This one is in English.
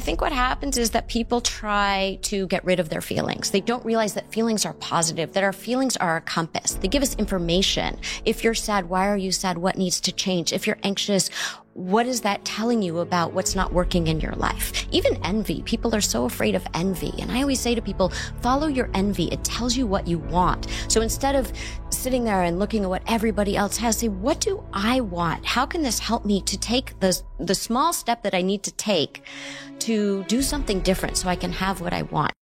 I think what happens is that people try to get rid of their feelings. They don't realize that feelings are positive, that our feelings are a compass. They give us information. If you're sad, why are you sad? What needs to change? If you're anxious, what is that telling you about what's not working in your life? Even envy. People are so afraid of envy. And I always say to people, follow your envy. It tells you what you want. So instead of sitting there and looking at what everybody else has, say, what do I want? How can this help me to take the, the small step that I need to take to do something different so I can have what I want?